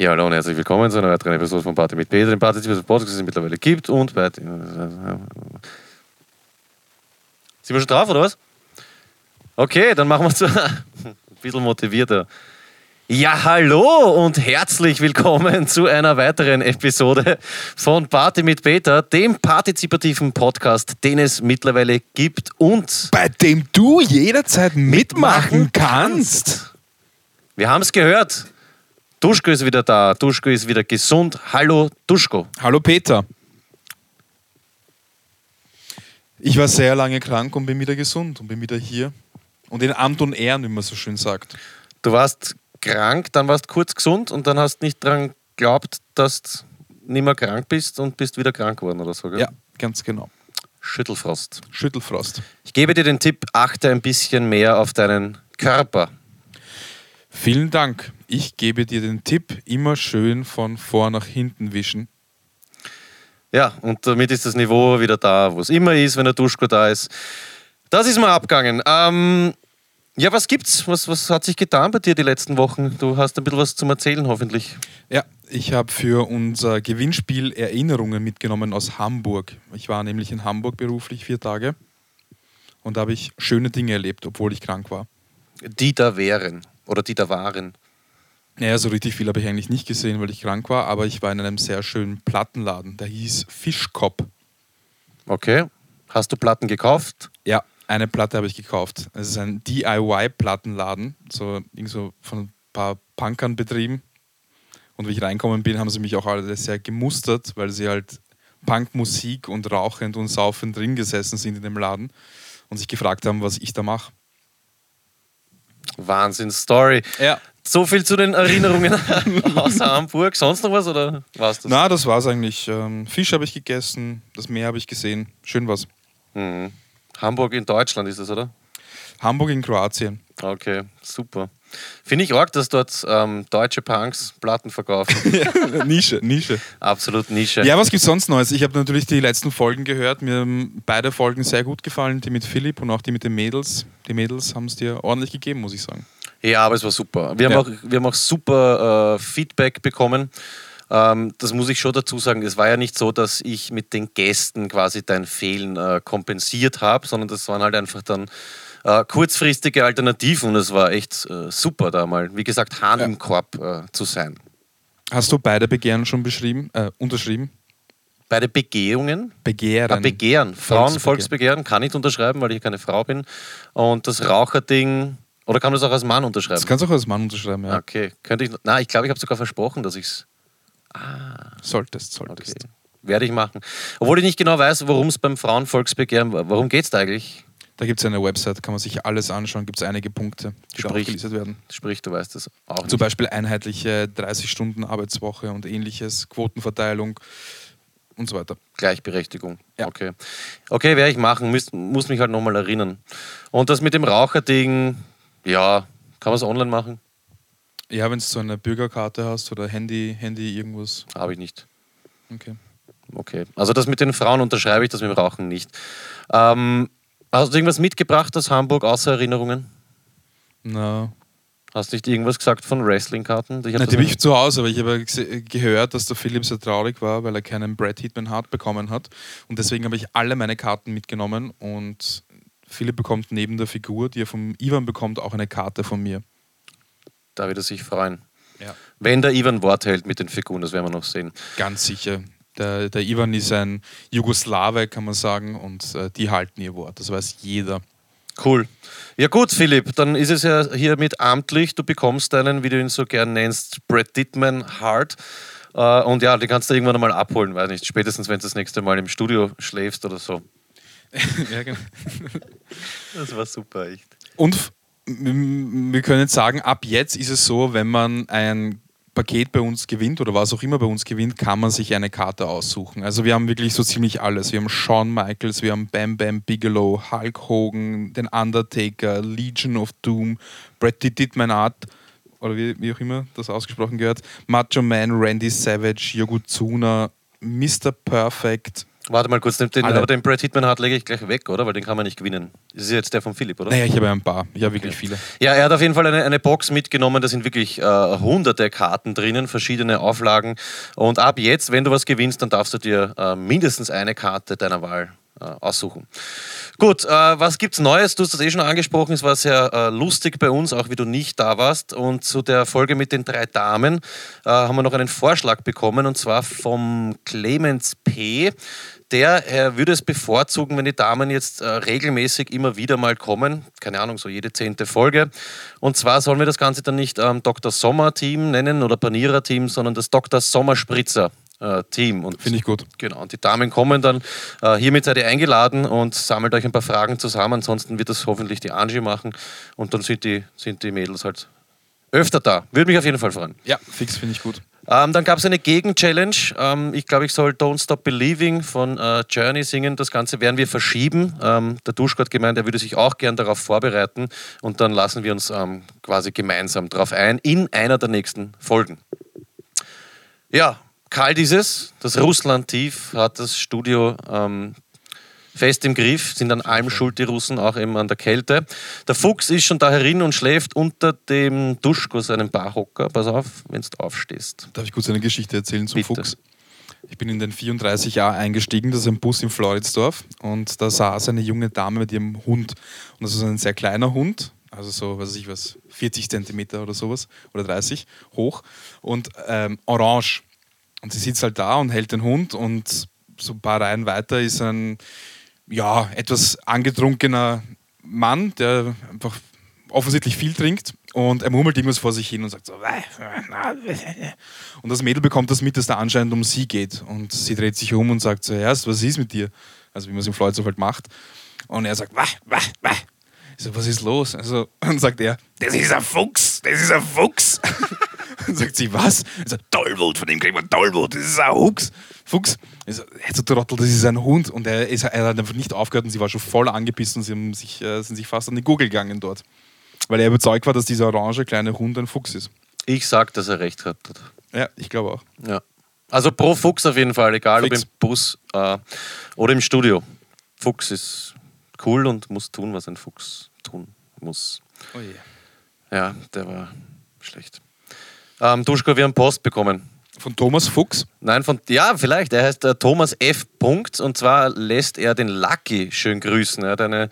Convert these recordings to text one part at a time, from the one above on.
Ja, hallo und herzlich willkommen zu einer weiteren Episode von Party mit Peter, dem Partizipativen Podcast, den es mittlerweile gibt und bei... Sind wir schon drauf, oder was? Okay, dann machen wir es ein bisschen motivierter. Ja, hallo und herzlich willkommen zu einer weiteren Episode von Party mit Peter, dem partizipativen Podcast, den es mittlerweile gibt und bei dem du jederzeit mitmachen kannst. Wir haben es gehört. Duschko ist wieder da. Duschko ist wieder gesund. Hallo, Duschko. Hallo, Peter. Ich war sehr lange krank und bin wieder gesund und bin wieder hier. Und in Amt und Ehren, wie man so schön sagt. Du warst krank, dann warst kurz gesund und dann hast nicht daran geglaubt, dass du nicht mehr krank bist und bist wieder krank geworden oder so, gell? Ja, ganz genau. Schüttelfrost. Schüttelfrost. Ich gebe dir den Tipp, achte ein bisschen mehr auf deinen Körper. Vielen Dank. Ich gebe dir den Tipp, immer schön von vor nach hinten wischen. Ja, und damit ist das Niveau wieder da, wo es immer ist, wenn der Duschko da ist. Das ist mal abgegangen. Ähm, ja, was gibt's? Was, was hat sich getan bei dir die letzten Wochen? Du hast ein bisschen was zum Erzählen, hoffentlich. Ja, ich habe für unser Gewinnspiel Erinnerungen mitgenommen aus Hamburg. Ich war nämlich in Hamburg beruflich vier Tage und da habe ich schöne Dinge erlebt, obwohl ich krank war. Die da wären oder die da waren. Naja, so richtig viel habe ich eigentlich nicht gesehen, weil ich krank war, aber ich war in einem sehr schönen Plattenladen. Der hieß Fischkopf. Okay. Hast du Platten gekauft? Ja, eine Platte habe ich gekauft. Es ist ein DIY-Plattenladen, so, so von ein paar Punkern betrieben. Und wie ich reinkommen bin, haben sie mich auch alle sehr gemustert, weil sie halt Punkmusik und rauchend und saufend drin gesessen sind in dem Laden und sich gefragt haben, was ich da mache. Wahnsinn-Story. Ja. So viel zu den Erinnerungen aus Hamburg. Sonst noch was oder war's das? Na, das war's eigentlich. Ähm, Fisch habe ich gegessen, das Meer habe ich gesehen. Schön was. Mhm. Hamburg in Deutschland ist das, oder? Hamburg in Kroatien. Okay, super. Finde ich arg, dass dort ähm, deutsche Punks Platten verkaufen. Nische, Nische. Absolut Nische. Ja, was gibt's sonst Neues? Ich habe natürlich die letzten Folgen gehört. Mir haben beide Folgen sehr gut gefallen, die mit Philipp und auch die mit den Mädels. Die Mädels haben es dir ordentlich gegeben, muss ich sagen. Ja, aber es war super. Wir haben, Ja. auch, wir haben auch super äh, Feedback bekommen. Ähm, das muss ich schon dazu sagen. Es war ja nicht so, dass ich mit den Gästen quasi dein Fehlen äh, kompensiert habe, sondern das waren halt einfach dann äh, kurzfristige Alternativen und es war echt äh, super da mal, wie gesagt, Hahn Ja. im Korb äh, zu sein. Hast du beide Begehren schon beschrieben, äh, unterschrieben? Bei den Begehungen, Begehren. Ah, Begehren, Frauen, Volksbegehren. Volksbegehren, kann ich unterschreiben, weil ich keine Frau bin. Und das Raucherding, oder kann man das auch als Mann unterschreiben? das kannst du auch als Mann unterschreiben, ja. Okay, könnte ich. Na, ich glaube, ich habe sogar versprochen, dass ich es. Solltest, Okay. solltest. Werde ich machen. Obwohl ich nicht genau weiß, worum es beim Frauenvolksbegehren war. Worum geht es da eigentlich? Da gibt es eine Website, kann man sich alles anschauen, gibt es einige Punkte, die Sprich. aufgelistet werden. Sprich, du weißt es auch nicht. Zum Beispiel einheitliche 30-Stunden-Arbeitswoche und ähnliches, Quotenverteilung und so weiter. Gleichberechtigung. Ja. Okay. Okay, werde ich machen. Muss, muss mich halt nochmal erinnern. Und das mit dem Raucherding, ja, kann man es online machen? Ja, wenn du so eine Bürgerkarte hast oder Handy, Handy irgendwas. Habe ich nicht. Okay. Okay. Also das mit den Frauen unterschreibe ich, das mit dem Rauchen nicht. Ähm, hast du irgendwas mitgebracht aus Hamburg, außer Erinnerungen? Na, Hast du nicht irgendwas gesagt von Wrestlingkarten? Die nicht- ich zu Hause, aber ich habe gehört, dass der Philipp sehr traurig war, weil er keinen Brad Hitman Hart bekommen hat. Und deswegen habe ich alle meine Karten mitgenommen und Philipp bekommt neben der Figur, die er vom Ivan bekommt, auch eine Karte von mir. Da wird er sich freuen. Ja. Wenn der Ivan Wort hält mit den Figuren, das werden wir noch sehen. Ganz sicher. Der, der Ivan ist ein Jugoslawe, kann man sagen, und äh, die halten ihr Wort. Das weiß jeder. Cool. Ja gut, Philipp, dann ist es ja hiermit amtlich. Du bekommst deinen, wie du ihn so gern nennst, Brad Dittman Hart. Äh, und ja, den kannst du irgendwann einmal abholen, weiß nicht. Spätestens, wenn du das nächste Mal im Studio schläfst oder so. ja, genau. Das war super, echt. Und wir können jetzt sagen, ab jetzt ist es so, wenn man ein Paket bei uns gewinnt oder was auch immer bei uns gewinnt, kann man sich eine Karte aussuchen. Also wir haben wirklich so ziemlich alles. Wir haben Shawn Michaels, wir haben Bam Bam Bigelow, Hulk Hogan, den Undertaker, Legion of Doom, Bret Dittman Art oder wie, wie auch immer das ausgesprochen gehört, Macho Man, Randy Savage, Yokozuna, Mr. Perfect, Warte mal kurz, den, Alle. aber den Brad Hitman Hart lege ich gleich weg, oder? Weil den kann man nicht gewinnen. Das ist jetzt der von Philipp, oder? Naja, ich habe ein paar. Ich habe wirklich viele. Ja, er hat auf jeden Fall eine, eine Box mitgenommen. Da sind wirklich äh, hunderte Karten drinnen, verschiedene Auflagen. Und ab jetzt, wenn du was gewinnst, dann darfst du dir äh, mindestens eine Karte deiner Wahl aussuchen. Gut, äh, was gibt's Neues? Du hast das eh schon angesprochen. Es war sehr äh, lustig bei uns, auch wie du nicht da warst. Und zu der Folge mit den drei Damen äh, haben wir noch einen Vorschlag bekommen und zwar vom Clemens P. Der er würde es bevorzugen, wenn die Damen jetzt äh, regelmäßig immer wieder mal kommen. Keine Ahnung, so jede zehnte Folge. Und zwar sollen wir das Ganze dann nicht ähm, Dr. Sommer Team nennen oder Panierer Team, sondern das Dr. Sommerspritzer äh, Team. Und Finde ich gut. Genau, und die Damen kommen dann. Äh, hiermit seid ihr eingeladen und sammelt euch ein paar Fragen zusammen. Ansonsten wird das hoffentlich die Angie machen und dann sind die, sind die Mädels halt öfter da. Würde mich auf jeden Fall freuen. Ja, fix finde ich gut. Ähm, dann gab es eine Gegen-Challenge. Ähm, ich glaube, ich soll Don't Stop Believing von äh, Journey singen. Das Ganze werden wir verschieben. Ähm, der Duschko hat gemeint, er würde sich auch gern darauf vorbereiten und dann lassen wir uns ähm, quasi gemeinsam darauf ein in einer der nächsten Folgen. Ja, kalt ist es. Das Russland-Tief hat das Studio ähm, fest im Griff, sind an allem schuld, die Russen, auch eben an der Kälte. Der Fuchs ist schon da herin und schläft unter dem Duschko, seinem Barhocker. Pass auf, wenn du aufstehst. Darf ich kurz eine Geschichte erzählen zum Bitte. Fuchs? Ich bin in den 34 Jahr eingestiegen, das ist ein Bus in Floridsdorf und da saß eine junge Dame mit ihrem Hund. Und das ist ein sehr kleiner Hund, also so, was weiß ich was, 40 Zentimeter oder sowas oder 30 hoch und ähm, orange. Und sie sitzt halt da und hält den Hund und so ein paar Reihen weiter ist ein ja, etwas angetrunkener Mann, der einfach offensichtlich viel trinkt und er murmelt irgendwas vor sich hin und sagt so. Und das Mädel bekommt das mit, dass da anscheinend um sie geht. Und sie dreht sich um und sagt zuerst, was ist mit dir? Also wie man es im Floyd halt macht. Und er sagt, wah, wah, wah. Ich so, was ist los? Also, und sagt er, das ist ein Fuchs, das ist ein Fuchs. und sagt sie, was? Er sagt, Tollwut, von dem kriegt man Tollwut, das ist ein Fuchs. Fuchs. Ich so, du Trottel, das ist ein Hund. Und er, ist, er hat einfach nicht aufgehört und sie war schon voll angepisst und sie haben sich, äh, sind sich fast an die Gurgel gegangen dort. Weil er überzeugt war, dass dieser orange kleine Hund ein Fuchs ist. Ich sag, dass er recht hat. Ja, ich glaube auch. Ja. Also pro Fuchs auf jeden Fall, egal Fix. ob im Bus äh, oder im Studio. Fuchs ist cool und muss tun, was ein Fuchs tun muss. Oh je. Ja, der war schlecht. Ähm, Duschko, wir haben Post bekommen. Von Thomas Fuchs. Nein, von, ja, vielleicht. Er heißt äh, Thomas F. Punkt und zwar lässt er den Lucky schön grüßen. Er hat eine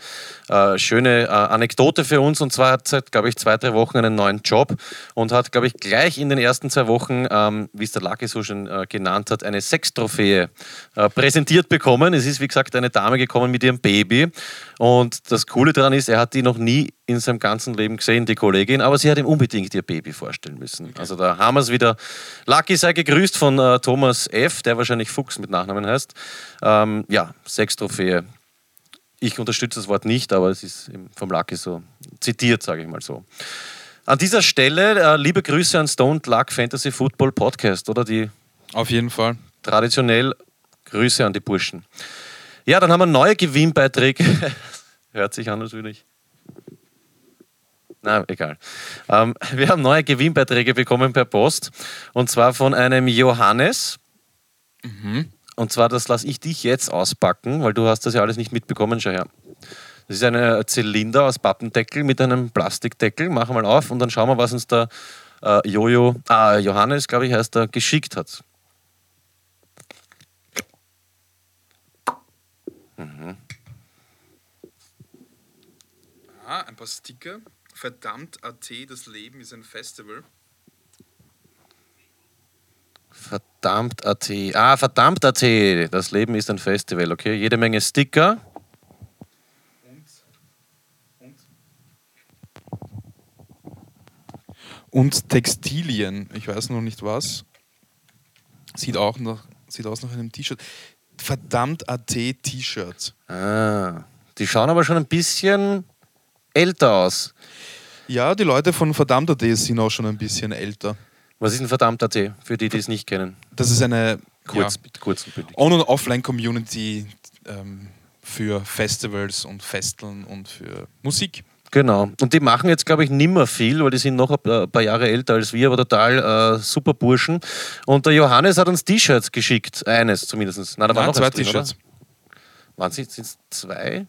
äh, schöne äh, Anekdote für uns und zwar hat seit, glaube ich, zwei, drei Wochen einen neuen Job und hat, glaube ich, gleich in den ersten zwei Wochen, ähm, wie es der Lucky so schön äh, genannt hat, eine Sextrophäe äh, präsentiert bekommen. Es ist, wie gesagt, eine Dame gekommen mit ihrem Baby und das Coole daran ist, er hat die noch nie in seinem ganzen Leben gesehen, die Kollegin, aber sie hat ihm unbedingt ihr Baby vorstellen müssen. Also da haben wir es wieder. Lucky sei gegrüßt von äh, Thomas F., der wahrscheinlich Fuchs mit Nachnamen heißt. Ähm, ja, Sextrophäe. Ich unterstütze das Wort nicht, aber es ist vom Lucky so zitiert, sage ich mal so. An dieser Stelle äh, liebe Grüße an Stoned Luck Fantasy Football Podcast, oder die Auf jeden Fall. traditionell Grüße an die Burschen. Ja, dann haben wir neue Gewinnbeiträge. Hört sich an, als würde ich. Na, egal. Ähm, wir haben neue Gewinnbeiträge bekommen per Post. Und zwar von einem Johannes. Und zwar, das lasse ich dich jetzt auspacken, weil du hast das ja alles nicht mitbekommen. Schau her. Das ist ein Zylinder aus Pappendeckel mit einem Plastikdeckel. Machen wir mal auf und dann schauen wir, was uns der äh, Jojo, ah, Johannes, glaube ich, heißt er, geschickt hat. Ah, ein paar Sticker. Verdammt AT, das Leben ist ein Festival. Verdammt AT. Ah, verdammt AT. Das Leben ist ein Festival, okay? Jede Menge Sticker. Und Textilien, ich weiß noch nicht was. Sieht auch nach, sieht aus nach einem T-Shirt. Verdammt AT T-Shirts. Ah, die schauen aber schon ein bisschen älter aus. Ja, die Leute von Verdammt AT sind auch schon ein bisschen älter. Was ist ein verdammt AT? Für die, die es nicht kennen. Das ist eine Kurz, ja, kurz. On- und Offline-Community ähm, für Festivals und Festeln und für Musik. Genau. Und die machen jetzt, glaube ich, nimmer viel, weil die sind noch ein paar Jahre älter als wir, aber total äh, super Burschen. Und der Johannes hat uns T-Shirts geschickt. Eines zumindest. Nein, da war Nein, noch zwei T-Shirts. Waren es jetzt zwei?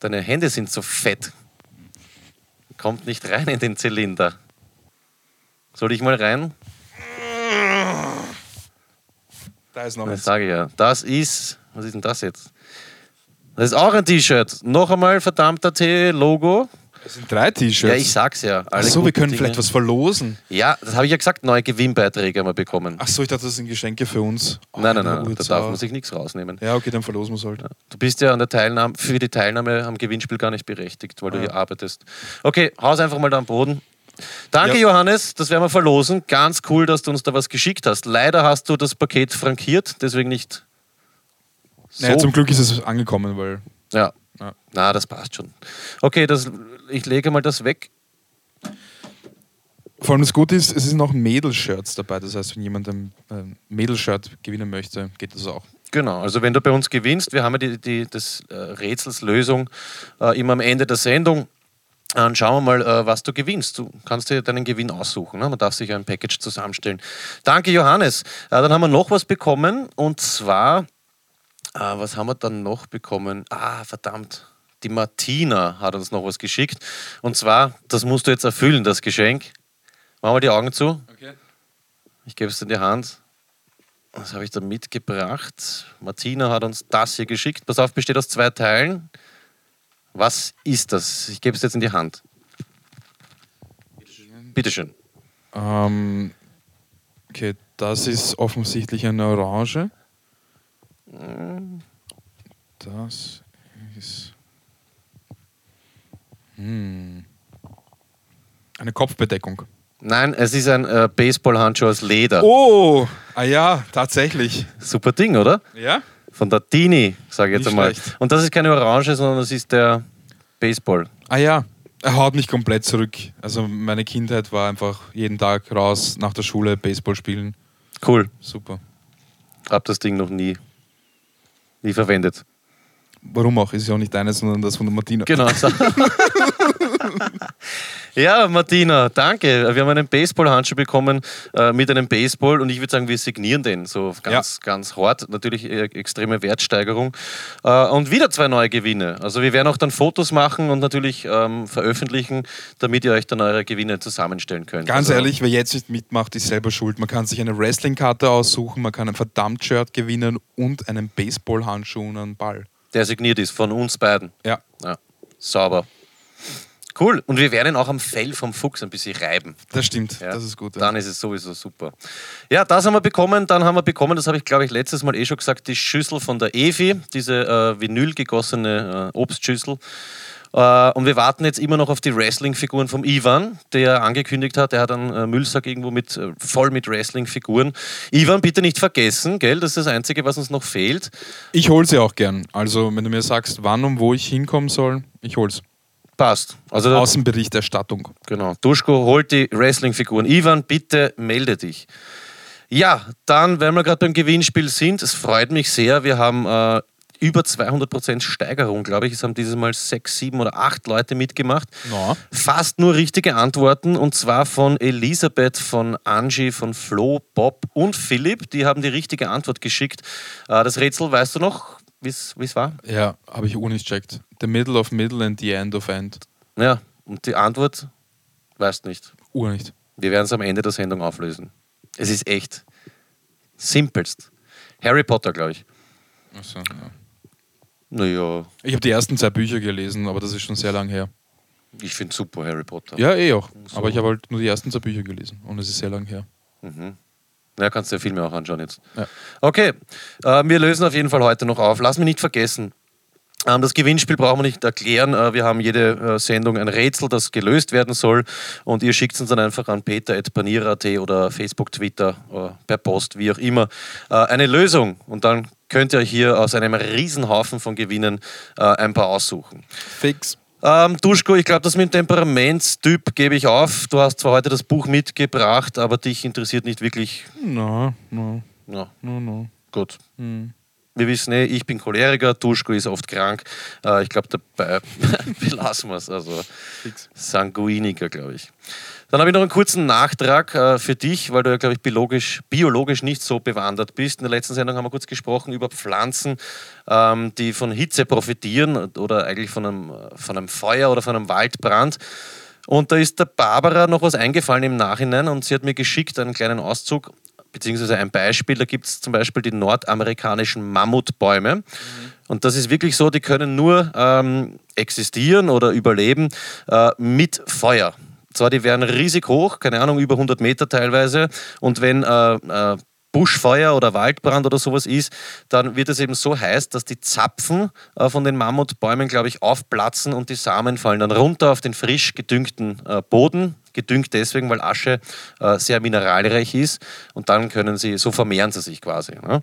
Deine Hände sind so fett. Kommt nicht rein in den Zylinder. Soll ich mal rein? Da ist noch Das eins. sage ich ja. Das ist, was ist denn das jetzt? Das ist auch ein T-Shirt. Noch einmal verdammter T-Logo. Das sind drei T-Shirts. Ja, ich sag's ja. Alle Achso, wir guten können Dinge. vielleicht was verlosen. Ja, das habe ich ja gesagt, neue Gewinnbeiträge haben wir bekommen. Achso, ich dachte, das sind Geschenke für uns. Oh, nein, nein, eine nein, da darf man sich nichts rausnehmen. Ja, okay, dann verlosen wir es halt. Du bist ja an der Teilnahme, für die Teilnahme am Gewinnspiel gar nicht berechtigt, weil du Ah. hier arbeitest. Okay, haus einfach mal da am Boden. Danke, Ja. Johannes, das werden wir verlosen. Ganz cool, dass du uns da was geschickt hast. Leider hast du das Paket frankiert, deswegen nicht so. Naja, zum Glück ist es angekommen, weil. ja. Ja. Na, das passt schon. Okay, das, ich lege mal das weg. Vor allem das Gute ist, es sind auch Mädelshirts dabei. Das heißt, wenn jemand ein Mädelshirt gewinnen möchte, geht das auch. Genau, also wenn du bei uns gewinnst, wir haben ja die, die das äh, Rätsels Lösung äh, immer am Ende der Sendung. Dann schauen wir mal, äh, was du gewinnst. Du kannst dir deinen Gewinn aussuchen. Ne? Man darf sich ein Package zusammenstellen. Danke, Johannes. Äh, dann haben wir noch was bekommen und zwar, äh, was haben wir dann noch bekommen? Ah, verdammt. Die Martina hat uns noch was geschickt. Und zwar, das musst du jetzt erfüllen, das Geschenk. Machen wir die Augen zu. Okay. Ich gebe es in die Hand. Was habe ich da mitgebracht? Martina hat uns das hier geschickt. Pass auf, besteht aus zwei Teilen. Was ist das? Ich gebe es jetzt in die Hand. Bitteschön. Ähm, okay, das ist offensichtlich eine Orange. Das ist. Hm. Eine Kopfbedeckung. Nein, es ist ein äh, Baseballhandschuh aus Leder. Oh! Ah ja, tatsächlich. Super Ding, oder? Ja? Von der Dini, sage ich jetzt Nicht einmal. schlecht. Und das ist keine Orange, sondern das ist der Baseball. Ah ja. Er haut mich komplett zurück. Also meine Kindheit war einfach jeden Tag raus nach der Schule Baseball spielen. Cool. Super. Hab das Ding noch nie, nie verwendet. Warum auch? Ist ja auch nicht deines, sondern das von der Martina. Genau. Ja, Martina, danke. Wir haben einen Baseball-Handschuh bekommen äh, mit einem Baseball und ich würde sagen, wir signieren den so ganz, ganz hart. Natürlich äh, extreme Wertsteigerung. Äh, und wieder zwei neue Gewinne. Also wir werden auch dann Fotos machen und natürlich ähm, veröffentlichen, damit ihr euch dann eure Gewinne zusammenstellen könnt. Ganz also, ehrlich, wer jetzt nicht mitmacht, ist selber schuld. Man kann sich eine Wrestling-Karte aussuchen, man kann ein Verdammt-Shirt gewinnen und einen Baseball-Handschuh und einen Ball. Der signiert ist von uns beiden. Ja. Ja, sauber. Cool. Und wir werden ihn auch am Fell vom Fuchs ein bisschen reiben. Das stimmt, Ja, das ist gut. Ja. Dann ist es sowieso super. Ja, das haben wir bekommen. Dann haben wir bekommen, das habe ich glaube ich letztes Mal eh schon gesagt, die Schüssel von der Evi, diese äh, Vinyl gegossene äh, Obstschüssel. Äh, und wir warten jetzt immer noch auf die Wrestling-Figuren vom Ivan, der angekündigt hat, er hat einen äh, Müllsack irgendwo mit, äh, voll mit Wrestling-Figuren. Ivan, bitte nicht vergessen, gell? Das ist das Einzige, was uns noch fehlt. Ich hole sie auch gern. Also, wenn du mir sagst, wann und wo ich hinkommen soll, ich hol's. Passt. Also Außenberichterstattung. Genau. Duschko holt die Wrestling-Figuren. Ivan, bitte melde dich. Ja, dann, wenn wir gerade beim Gewinnspiel sind, es freut mich sehr. Wir haben äh, über 200% Steigerung, glaube ich. Es haben dieses Mal sechs, sieben oder acht Leute mitgemacht. Ja. Fast nur richtige Antworten und zwar von Elisabeth, von Angie, von Flo, Bob und Philipp. Die haben die richtige Antwort geschickt. Äh, das Rätsel, weißt du noch, wie es war? Ja, habe ich auch nicht checkt. The middle of middle and the end of end. Ja, und die Antwort, weißt nicht. Ur nicht. Wir werden es am Ende der Sendung auflösen. Es ist echt simpelst. Harry Potter, glaube ich. Achso, ja. Naja, Ich habe die ersten zwei Bücher gelesen, aber das ist schon sehr lang her. ich finde super Harry Potter. Ja, eh auch. So. Aber ich habe halt nur die ersten zwei Bücher gelesen und es ist sehr lang her. Ja, kannst du ja Filme auch anschauen jetzt. Ja. Okay, äh, wir lösen auf jeden Fall heute noch auf. Lass mich nicht vergessen. Ähm, das Gewinnspiel brauchen wir nicht erklären. Äh, wir haben jede äh, Sendung ein Rätsel, das gelöst werden soll. Und ihr schickt uns dann einfach an peter.panier.at oder Facebook, Twitter, äh, per Post, wie auch immer, eine Lösung. Und dann könnt ihr euch hier aus einem Riesenhaufen von Gewinnen ein paar aussuchen. Fix. Ähm, Duschko, ich glaube, das mit dem Temperamentstyp gebe ich auf. Du hast zwar heute das Buch mitgebracht, aber dich interessiert nicht wirklich. No, no, Ja, no, no. gut. Hm. Wir wissen eh, ich bin Choleriker, Duschko ist oft krank. Äh, ich glaube, dabei belassen wir es. Also Sanguiniker, glaube ich. Dann habe ich noch einen kurzen Nachtrag äh, für dich, weil du ja, glaube ich, biologisch, biologisch nicht so bewandert bist. In der letzten Sendung haben wir kurz gesprochen über Pflanzen, ähm, die von Hitze profitieren oder eigentlich von einem, von einem Feuer oder von einem Waldbrand. Und da ist der Barbara noch was eingefallen im Nachhinein und sie hat mir geschickt einen kleinen Auszug beziehungsweise ein Beispiel. Da gibt es zum Beispiel die nordamerikanischen Mammutbäume. Mhm. Und das ist wirklich so, die können nur ähm, existieren oder überleben äh, mit Feuer. Zwar, die wären riesig hoch, keine Ahnung, über 100 Meter teilweise. Und wenn äh, äh, Buschfeuer oder Waldbrand oder sowas ist, dann wird es eben so heiß, dass die Zapfen äh, von den Mammutbäumen, glaube ich, aufplatzen und die Samen fallen dann runter auf den frisch gedüngten äh, Boden. Gedüngt deswegen, weil Asche äh, sehr mineralreich ist und dann können sie, so vermehren sie sich quasi. Ne?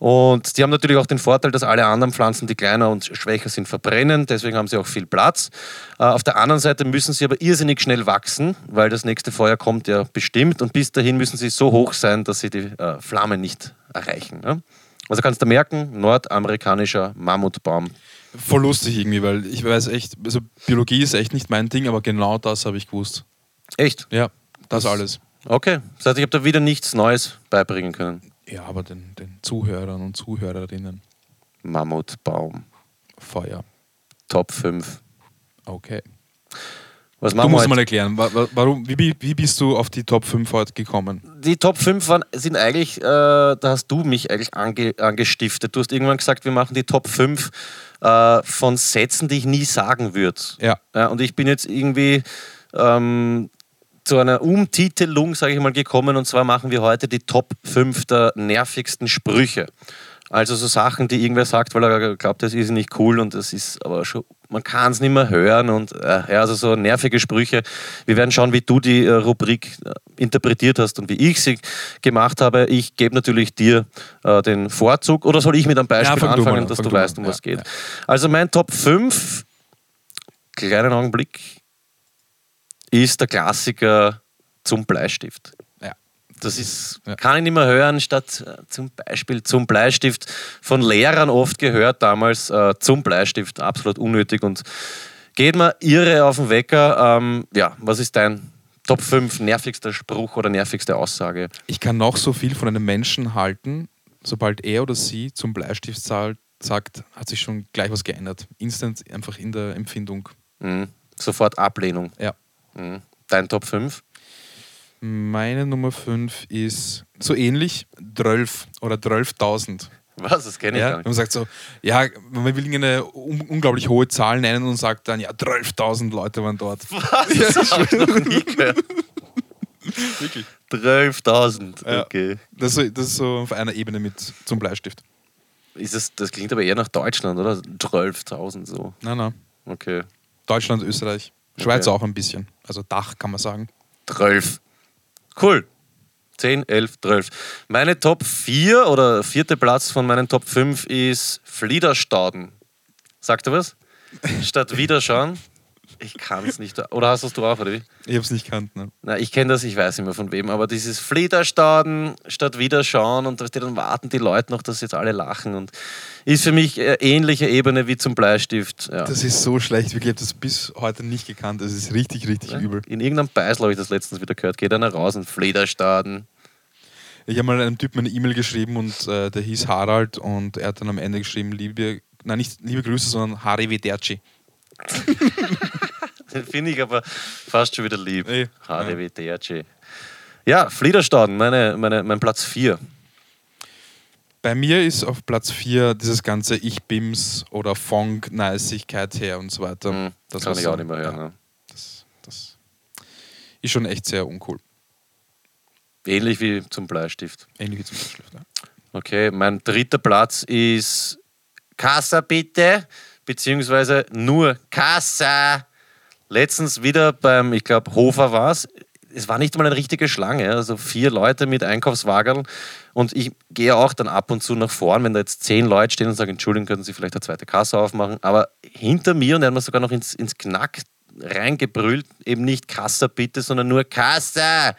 Und die haben natürlich auch den Vorteil, dass alle anderen Pflanzen, die kleiner und schwächer sind, verbrennen. Deswegen haben sie auch viel Platz. Äh, auf der anderen Seite müssen sie aber irrsinnig schnell wachsen, weil das nächste Feuer kommt ja bestimmt. Und bis dahin müssen sie so hoch sein, dass sie die äh, Flammen nicht erreichen. Also kannst du merken, nordamerikanischer Mammutbaum. Voll lustig irgendwie, weil ich weiß echt, also Biologie ist echt nicht mein Ding, aber genau das habe ich gewusst. Echt? Ja, das, das alles. Okay, das heißt, ich habe da wieder nichts Neues beibringen können. Ja, aber den, den Zuhörern und Zuhörerinnen. Mammutbaum. Feuer. Top 5. Okay. Was du musst mal erklären, warum, wie, wie bist du auf die Top 5 heute gekommen? Die Top 5 waren, sind eigentlich, äh, da hast du mich eigentlich ange, angestiftet. Du hast irgendwann gesagt, wir machen die Top 5 äh, von Sätzen, die ich nie sagen würde. Ja. ja. Und ich bin jetzt irgendwie ähm, zu einer Umtitelung, sage ich mal, gekommen. Und zwar machen wir heute die Top 5 der nervigsten Sprüche. Also so Sachen, die irgendwer sagt, weil er glaubt, das ist nicht cool und das ist aber schon, man kann es nicht mehr hören und äh, ja, also so nervige Sprüche. Wir werden schauen, wie du die äh, Rubrik äh, interpretiert hast und wie ich sie gemacht habe. Ich gebe natürlich dir äh, den Vorzug oder soll ich mit einem Beispiel ja, anfangen, dass du, du weißt, um ja, was geht. Ja. Also mein Top 5, kleinen Augenblick, ist der Klassiker zum Bleistift. Ja. Das ist, ja. kann ich nicht mehr hören, statt äh, zum Beispiel zum Bleistift. Von Lehrern oft gehört damals äh, zum Bleistift, absolut unnötig und geht mir irre auf den Wecker. Ähm, ja, was ist dein Top 5 nervigster Spruch oder nervigste Aussage? Ich kann noch so viel von einem Menschen halten, sobald er oder sie zum Bleistift sagt, hat sich schon gleich was geändert. Instant einfach in der Empfindung. Mhm. Sofort Ablehnung. Ja. Mhm. Dein Top 5? Meine Nummer 5 ist so ähnlich, 12 oder 12.000. Was? Das kenne ich ja, gar nicht. Man sagt so, ja, man will eine un unglaublich hohe Zahl nennen und sagt dann, ja, 12.000 Leute waren dort. Was? Ja, das habe ich noch nie gehört. Wirklich? 12.000, ja. okay. Das, das, ist so auf einer Ebene mit zum Bleistift. Ist das, das klingt aber eher nach Deutschland, oder? 12.000 so. Nein, nein. Okay. Deutschland, Österreich. Schweiz okay. auch ein bisschen. Also Dach kann man sagen. 12. Cool. 10, 11, 12. Meine Top 4 oder vierte Platz von meinen Top 5 ist Fliederstauden. Sagt du was? Statt Wiederschauen. Ich kann es nicht. Oder hast du es auch, oder wie? Ich habe es nicht kannt, ne? Na, ich kenne das, ich weiß immer von wem, aber dieses Fliederstaden statt Wiederschauen und dann warten die Leute noch, dass jetzt alle lachen und ist für mich ähnliche Ebene wie zum Bleistift. Ja. Das ist so schlecht, wirklich, ich habe das bis heute nicht gekannt, das ist richtig, richtig ja? übel. In irgendeinem Beißel habe ich das letztens wieder gehört, geht einer raus und Fliederstaden. Ich habe mal einem Typen eine E-Mail geschrieben und äh, der hieß Harald und er hat dann am Ende geschrieben, liebe, nein, nicht liebe Grüße, sondern Harivederci. Den finde ich aber fast schon wieder lieb. Nee. HDW Ja, Fliederstaden, meine, meine, mein Platz 4. Bei mir ist auf Platz 4 dieses ganze Ich-Bims oder Fong-Neisigkeit her und so weiter. Mhm, das kann ich auch nicht mehr hören. Ja, ne? das, das ist schon echt sehr uncool. Ähnlich wie zum Bleistift. Ähnlich wie zum Bleistift, ja. Okay, mein dritter Platz ist Kassa bitte, beziehungsweise nur Kassa letztens wieder beim, ich glaube, Hofer war es. Es war nicht mal eine richtige Schlange, also vier Leute mit Einkaufswagen. Und ich gehe auch dann ab und zu nach vorn, wenn da jetzt zehn Leute stehen und sagen, Entschuldigung, können Sie vielleicht eine zweite Kasse aufmachen. Aber hinter mir, und er hat mir sogar noch ins, ins Knack reingebrüllt, eben nicht Kassa bitte, sondern nur Kassa.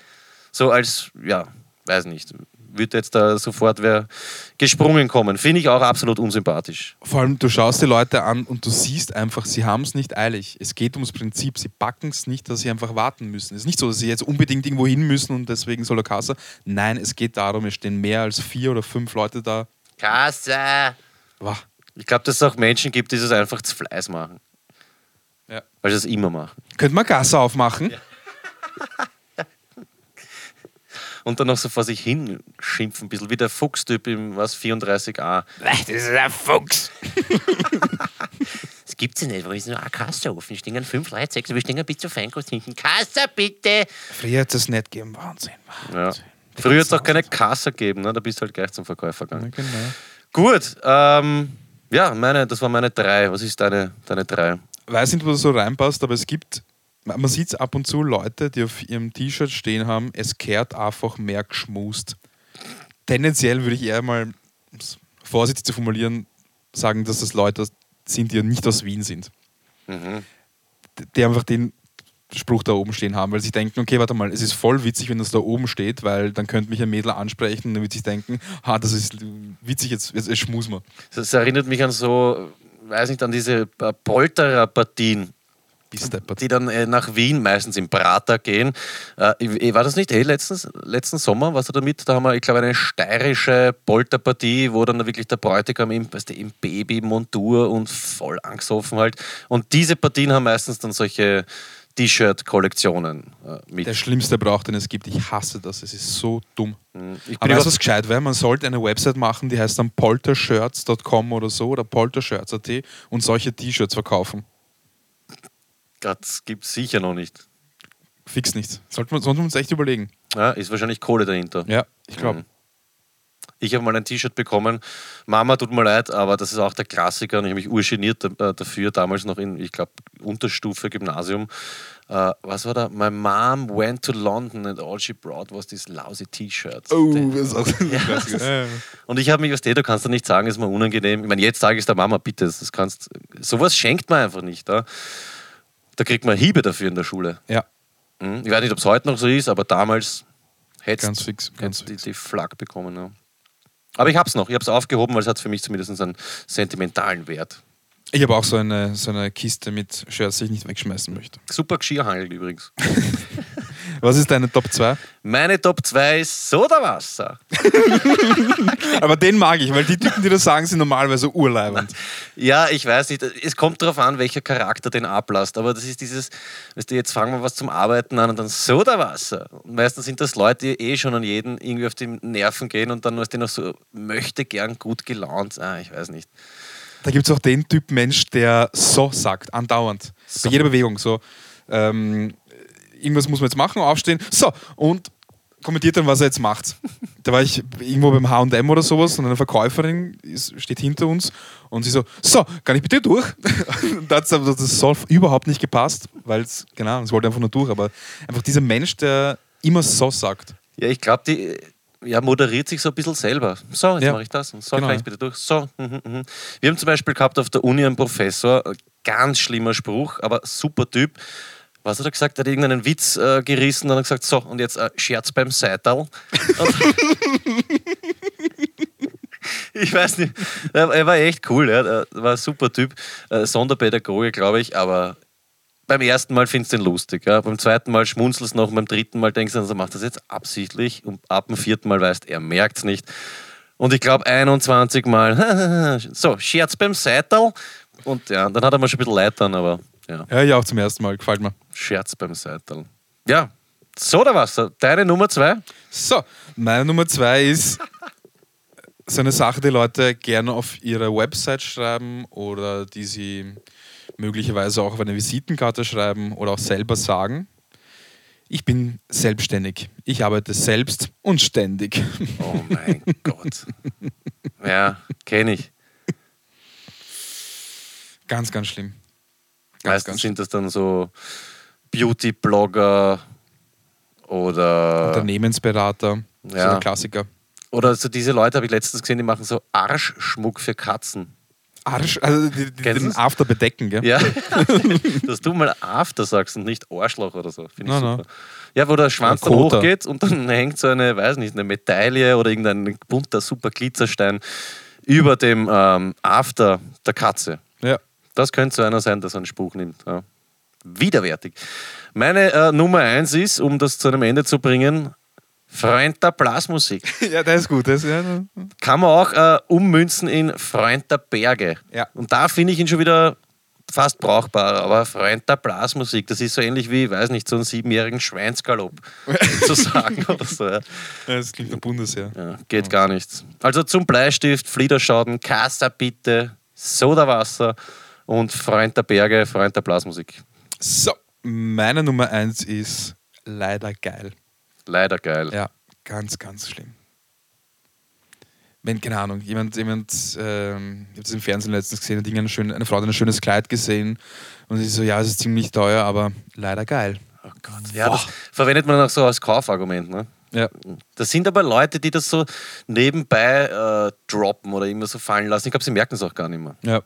So als, ja, weiß nicht, würde jetzt da sofort wer gesprungen kommen. Finde ich auch absolut unsympathisch. Vor allem, du schaust die Leute an und du siehst einfach, sie haben es nicht eilig. Es geht ums Prinzip. Sie packen es nicht, dass sie einfach warten müssen. Es ist nicht so, dass sie jetzt unbedingt irgendwo hin müssen und deswegen soll er Kasse. Nein, es geht darum, es stehen mehr als vier oder fünf Leute da. Kasse! Wah. Ich glaube, dass es auch Menschen gibt, die das einfach zu Fleiß machen. Ja. Weil sie das immer machen. Könnte man Gasse aufmachen? Und dann noch so vor sich hin schimpfen, ein bisschen wie der Fuchstyp im was 34a. Das ist ein Fuchs. Das gibt's ja nicht, warum ist nur eine Kasse offen? Stehen fünf Leute, sechs, wir stehen bis zu Feinkost hinten. Kasse bitte! Früher hat es nicht gegeben. Wahnsinn. Ja. Wahnsinn. Früher hat es auch keine Kasse gegeben, ne? da bist du halt gleich zum Verkäufer Ja, gegangen. genau. Gut, ähm, ja, meine, das waren meine drei. Was ist deine, deine drei? weiß nicht, wo das so reinpasst, aber es gibt, man sieht es ab und zu Leute, die auf ihrem T-Shirt stehen haben, es kehrt einfach mehr geschmust. Tendenziell würde ich eher mal, vorsichtig zu formulieren, sagen, dass das Leute sind, die nicht aus Wien sind. Mhm. Die einfach den Spruch da oben stehen haben, weil sie denken, okay, warte mal, es ist voll witzig, wenn das da oben steht, weil dann könnte mich ein Mädel ansprechen und dann wird sich denken, ha, das ist witzig, jetzt, jetzt, jetzt schmus man. Das erinnert mich an so, weiß nicht, an diese äh, Polterer-Partien. Die dann äh, nach Wien meistens im Prater gehen. Äh, war das nicht eh letztens, letzten Sommer, warst du da mit? Da haben wir, ich glaube, eine steirische Polterpartie, wo dann wirklich der Bräutigam im, weißt du, im Babymontur und voll angesoffen halt. Und diese Partien haben meistens dann solche T-Shirt-Kollektionen äh, mit. Der schlimmste Brauch, den es gibt. Ich hasse das. Es ist so dumm. Ich bin Aber weißt was gescheit wäre? Man sollte eine Website machen, die heißt dann poltershirts.com oder so oder poltershirts.at und solche T-Shirts verkaufen. Das gibt es sicher noch nicht. Fix nicht. Sollten wir, sollten wir uns echt überlegen. Ja, ist wahrscheinlich Kohle dahinter. Ja, ich glaube. Mhm. Ich habe mal ein T-Shirt bekommen. Mama, tut mir leid, aber das ist auch der Klassiker und ich habe mich urgeniert äh, dafür, damals noch in, ich glaube, Unterstufe, Gymnasium. Äh, was war da? My mom went to London and all she brought was this lousy T-shirt. Oh, das ist auch ein Ja, Klassiker. Ja, ja. Und ich habe mich, was du kannst du nicht sagen, ist mir unangenehm. Ich meine, jetzt sage ich es der Mama, bitte, das kannst, sowas schenkt man einfach nicht. Da, da kriegt man Hiebe dafür in der Schule. ja, Mhm. Ich weiß nicht, ob es heute noch so ist, aber damals hätte ganz fix. Ganz die, fix. die Flak bekommen. Ja. Aber ich habe es noch. Ich habe es aufgehoben, weil es hat für mich zumindest einen sentimentalen Wert. Ich habe auch so eine, so eine Kiste mit Shirts, die ich nicht wegschmeißen möchte. Super Geschirrhangel übrigens. Was ist deine Top 2? Meine Top 2 ist Sodawasser. Aber den mag ich, weil die Typen, die das sagen, sind normalerweise urleibend. Ja, ich weiß nicht. Es kommt darauf an, welcher Charakter den ablasst. Aber das ist dieses, weißt du, jetzt fangen wir was zum Arbeiten an und dann Sodawasser. Und meistens sind das Leute, die eh schon an jeden irgendwie auf die Nerven gehen und dann ist die noch so, möchte gern gut gelaunt. Ah, ich weiß nicht. Da gibt es auch den Typ Mensch, der so sagt, andauernd. So. Bei jeder Bewegung. So, ähm, irgendwas muss man jetzt machen, aufstehen. So, und kommentiert dann, was er jetzt macht. Da war ich irgendwo beim HM oder sowas und eine Verkäuferin ist, steht hinter uns und sie so: So, kann ich bitte durch? Da hat das soll überhaupt nicht gepasst, weil es, genau, es wollte einfach nur durch. Aber einfach dieser Mensch, der immer so sagt. Ja, ich glaube, die ja, moderiert sich so ein bisschen selber. So, jetzt Ja. mache ich das. Und so, Genau, kann ich bitte durch. So. mhm, mhm. Wir haben zum Beispiel gehabt auf der Uni einen Professor, ganz schlimmer Spruch, aber super Typ. Was hat er gesagt? Er hat irgendeinen Witz äh, gerissen und hat gesagt, so, und jetzt äh, Scherz beim Seital. Ich weiß nicht, er, war echt cool, er war ein super Typ, äh, Sonderpädagoge, glaube ich, aber beim ersten Mal findest du ihn lustig. Ja? Beim zweiten Mal schmunzelst du noch, beim dritten Mal denkst du, er macht das jetzt absichtlich und ab dem vierten Mal weißt er merkt es nicht. Und ich glaube 21 Mal, so, Scherz beim Seital. Und ja, dann hat er mal schon ein bisschen leid dann, aber ja, Ja, ja, auch zum ersten Mal. Gefällt mir. Scherz beim Seital. Ja, Sodawasser, deine Nummer zwei? So, meine Nummer zwei ist so eine Sache, die Leute gerne auf ihre Website schreiben oder die sie möglicherweise auch auf eine Visitenkarte schreiben oder auch selber sagen. Ich bin selbstständig. Ich arbeite selbst und ständig. Oh mein Gott. Ja, kenne ich. Ganz, ganz schlimm. Ganz, Meistens ganz sind das dann so Beauty-Blogger oder, Unternehmensberater, so Ja. der Klassiker. oder so diese Leute habe ich letztens gesehen, die machen so Arschschmuck für Katzen. Arsch, also die, die, den? After bedecken, gell? Ja, dass du mal After sagst und nicht Arschloch oder so. Finde ich Nein, super. Ja, wo der Schwanz dann hochgeht und dann hängt so eine, weiß nicht, eine Medaille oder irgendein bunter super Glitzerstein über dem ähm, After der Katze. Ja. Das könnte so einer sein, der so einen Spruch nimmt. Ja. Widerwärtig. Meine äh, Nummer eins ist, um das zu einem Ende zu bringen, Freund der Blasmusik. ja, der ist gut. Der ist, ja, Kann man auch äh, ummünzen in Freund der Berge. Ja. Und da finde ich ihn schon wieder fast brauchbar. Aber Freund der Blasmusik, das ist so ähnlich wie, weiß nicht, so einen siebenjährigen Schweinsgalopp zu sagen oder so. Ja. das klingt nach Bundesheer. Ja, geht gar nichts. Also zum Bleistift, Fliederschaden, Casa bitte, Sodawasser und Freund der Berge, Freund der Blasmusik. So, meine Nummer eins ist leider geil. Leider geil. Ja, ganz, ganz schlimm. Wenn, keine Ahnung, jemand, jemand ähm, ich habe es im Fernsehen letztens gesehen, hat irgendeine schöne, eine Frau hat ein schönes Kleid gesehen und sie so, ja, es ist ziemlich teuer, aber leider geil. Oh Gott. Ja, das verwendet man auch so als Kaufargument. Ne? Ja. Das sind aber Leute, die das so nebenbei äh, droppen oder immer so fallen lassen. Ich glaube, sie merken es auch gar nicht mehr. Ja.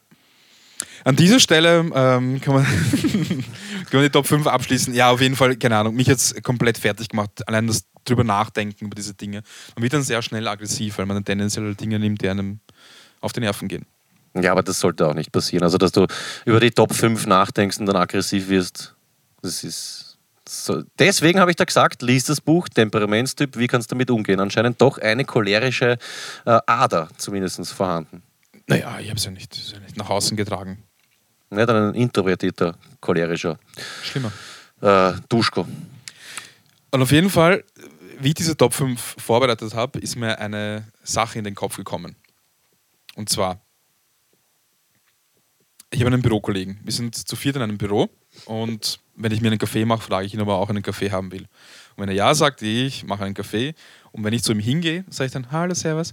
An dieser Stelle ähm, kann, man kann man die Top 5 abschließen. Ja, auf jeden Fall, keine Ahnung, mich jetzt komplett fertig gemacht. Allein das drüber nachdenken über diese Dinge. Man wird dann sehr schnell aggressiv, weil man dann tendenziell Dinge nimmt, die einem auf die Nerven gehen. Ja, aber das sollte auch nicht passieren. Also, dass du über die Top 5 nachdenkst und dann aggressiv wirst, das ist. So. Deswegen habe ich da gesagt, lies das Buch, Temperamentstyp, wie kannst du damit umgehen? Anscheinend doch eine cholerische äh, Ader zumindest vorhanden. Naja, ich habe es ja, nicht- ja nicht nach außen getragen. Nicht ein introvertierter, cholerischer Schlimmer. äh, Duschko. Und auf jeden Fall, wie ich diese Top 5 vorbereitet habe, ist mir eine Sache in den Kopf gekommen. Und zwar, ich habe einen Bürokollegen. Wir sind zu viert in einem Büro und wenn ich mir einen Kaffee mache, frage ich ihn, ob er auch einen Kaffee haben will. Und wenn er ja sagt, ich mache einen Kaffee. Und wenn ich zu ihm hingehe, sage ich dann, hallo, servus,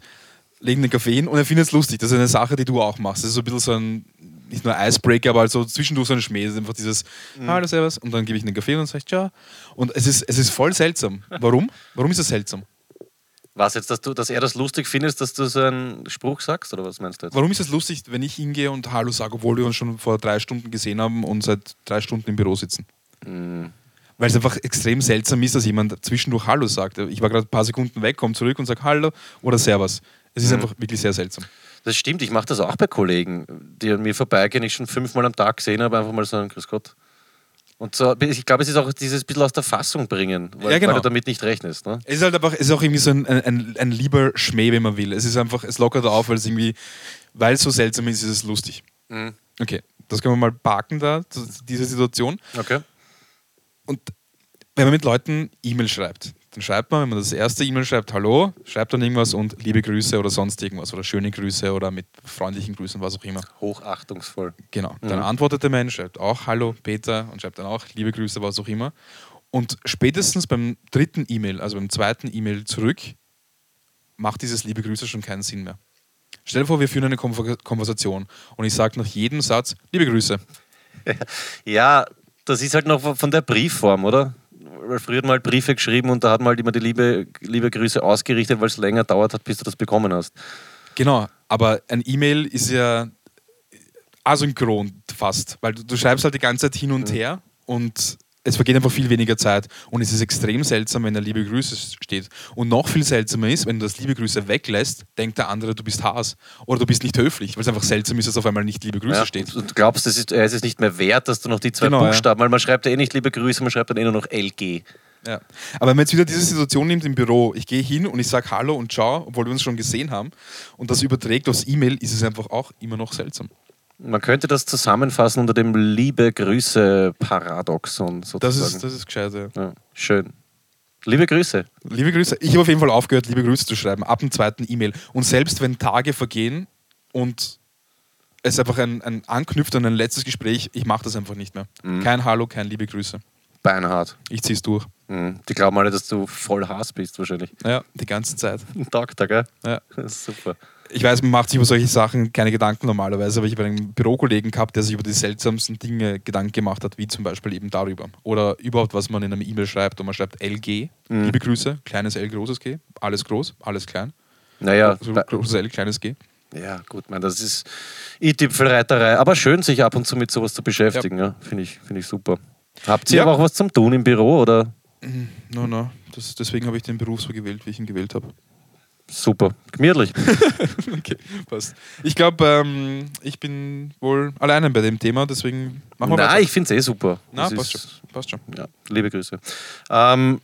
legen den Kaffee hin und er findet es lustig. Das ist eine Sache, die du auch machst. Das ist so ein bisschen so ein, nicht nur Icebreaker, aber so zwischendurch so ein Schmäh. Das ist einfach dieses, hallo, servus. Und dann gebe ich den Kaffee und dann sage ich, ja. Und es ist, es ist voll seltsam. Warum? Warum ist es seltsam? Was jetzt, dass, du, dass er das lustig findest, dass du so einen Spruch sagst, oder was meinst du jetzt? Warum ist es lustig, wenn ich hingehe und Hallo sage, obwohl wir uns schon vor drei Stunden gesehen haben und seit drei Stunden im Büro sitzen? Mm, Weil es einfach extrem seltsam ist, dass jemand zwischendurch Hallo sagt. Ich war gerade ein paar Sekunden weg, komme zurück und sage Hallo oder Servus. Es ist Mhm. einfach wirklich sehr seltsam. Das stimmt, ich mache das auch bei Kollegen, die an mir vorbeigehen, ich schon fünfmal am Tag gesehen habe, einfach mal sagen, Grüß Gott. Und so, ich glaube, es ist auch dieses bisschen aus der Fassung bringen, weil, Ja, genau. weil du damit nicht rechnest. Ne? Es ist halt einfach, es ist auch irgendwie so ein, ein, ein lieber Schmäh, wenn man will. Es ist einfach, es lockert auf, weil es irgendwie, weil es so seltsam ist, ist es lustig. Mhm. Okay, das können wir mal parken da, diese Situation. Okay. Und wenn man mit Leuten E-Mail schreibt, dann schreibt man, wenn man das erste E-Mail schreibt, Hallo, schreibt dann irgendwas und liebe Grüße oder sonst irgendwas oder schöne Grüße oder mit freundlichen Grüßen, was auch immer. Hochachtungsvoll. Genau. Dann antwortet der Mensch, schreibt auch Hallo, Peter und schreibt dann auch liebe Grüße, was auch immer. Und spätestens beim dritten E-Mail, also beim zweiten E-Mail zurück, macht dieses liebe Grüße schon keinen Sinn mehr. Stell dir vor, wir führen eine Konver- Konversation und ich sage nach jedem Satz liebe Grüße. Ja, das ist halt noch von der Briefform, oder? Weil früher hat man halt Briefe geschrieben und da hat man halt immer die liebe, liebe Grüße ausgerichtet, weil es länger dauert hat, bis du das bekommen hast. Genau, aber ein E-Mail ist ja asynchron fast, weil du, du schreibst halt die ganze Zeit hin und her und es vergeht einfach viel weniger Zeit und es ist extrem seltsam, wenn da liebe Grüße steht. Und noch viel seltsamer ist, wenn du das liebe Grüße weglässt, denkt der andere, du bist Haas oder du bist nicht höflich, weil es einfach seltsam ist, dass auf einmal nicht liebe Grüße Ja, steht. und du glaubst, es ist, es ist nicht mehr wert, dass du noch die zwei Genau, ja. Buchstaben, weil man schreibt ja eh nicht liebe Grüße, man schreibt dann eh nur noch LG. Ja. Aber wenn man jetzt wieder diese Situation nimmt im Büro, ich gehe hin und ich sage Hallo und Ciao, obwohl wir uns schon gesehen haben, und das überträgt aufs E-Mail, ist es einfach auch immer noch seltsam. Man könnte das zusammenfassen unter dem Liebe Grüße Paradoxon Das sozusagen. ist, das ist gescheit. Ja. ja, schön. Liebe Grüße. Liebe Grüße. Ich habe auf jeden Fall aufgehört, liebe Grüße zu schreiben, ab dem zweiten E-Mail. Und selbst wenn Tage vergehen und es einfach ein, ein anknüpft an ein letztes Gespräch, ich mache das einfach nicht mehr. Kein Hallo, kein liebe Grüße. Beinhard. Ich ziehe es durch. Mhm. Die glauben alle, dass du voll Hass bist, wahrscheinlich. Ja, die ganze Zeit. Ein Doktor, gell? Ja. Super. Ich weiß, man macht sich über solche Sachen keine Gedanken normalerweise, aber ich habe einen Bürokollegen gehabt, der sich über die seltsamsten Dinge Gedanken gemacht hat, wie zum Beispiel eben darüber. Oder überhaupt, was man in einer E-Mail schreibt. Und man schreibt LG, Mhm. liebe Grüße, kleines L, großes G, alles groß, alles klein. Naja, bei, großes L, kleines G. Ja, gut, man, das ist i-Tüpfelreiterei. Aber schön, sich ab und zu mit sowas zu beschäftigen. Ja. Finde ich, find ich super. Habt ihr Ja. aber auch was zum Tun im Büro oder? No, no. Das, deswegen habe ich den Beruf so gewählt, wie ich ihn gewählt habe. Super, gemütlich. Okay, passt. Ich glaube, ähm, ich bin wohl alleine bei dem Thema, deswegen machen wir Nein, weiter. ich finde es eh super. Na, Das passt ist- schon. Passt schon. Ja, liebe Grüße. Ähm,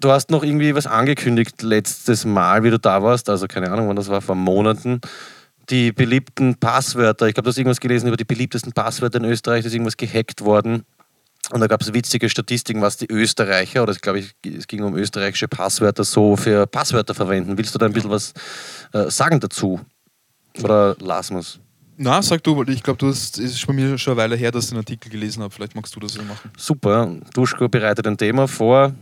du hast noch irgendwie was angekündigt letztes Mal, wie du da warst, also keine Ahnung, wann das war, vor Monaten. Die beliebten Passwörter, ich glaube, du hast irgendwas gelesen über die beliebtesten Passwörter in Österreich, da ist irgendwas gehackt worden. Und da gab es witzige Statistiken, was die Österreicher, oder ich glaube, es ging um österreichische Passwörter, so für Passwörter verwenden. Willst du da ein bisschen was äh, sagen dazu? Oder lassen wir es? Na, sag du, weil ich glaube, du hast, ist bei mir schon eine Weile her, dass ich den Artikel gelesen habe. Vielleicht magst du das ja machen. Super, Duschko bereitet ein Thema vor,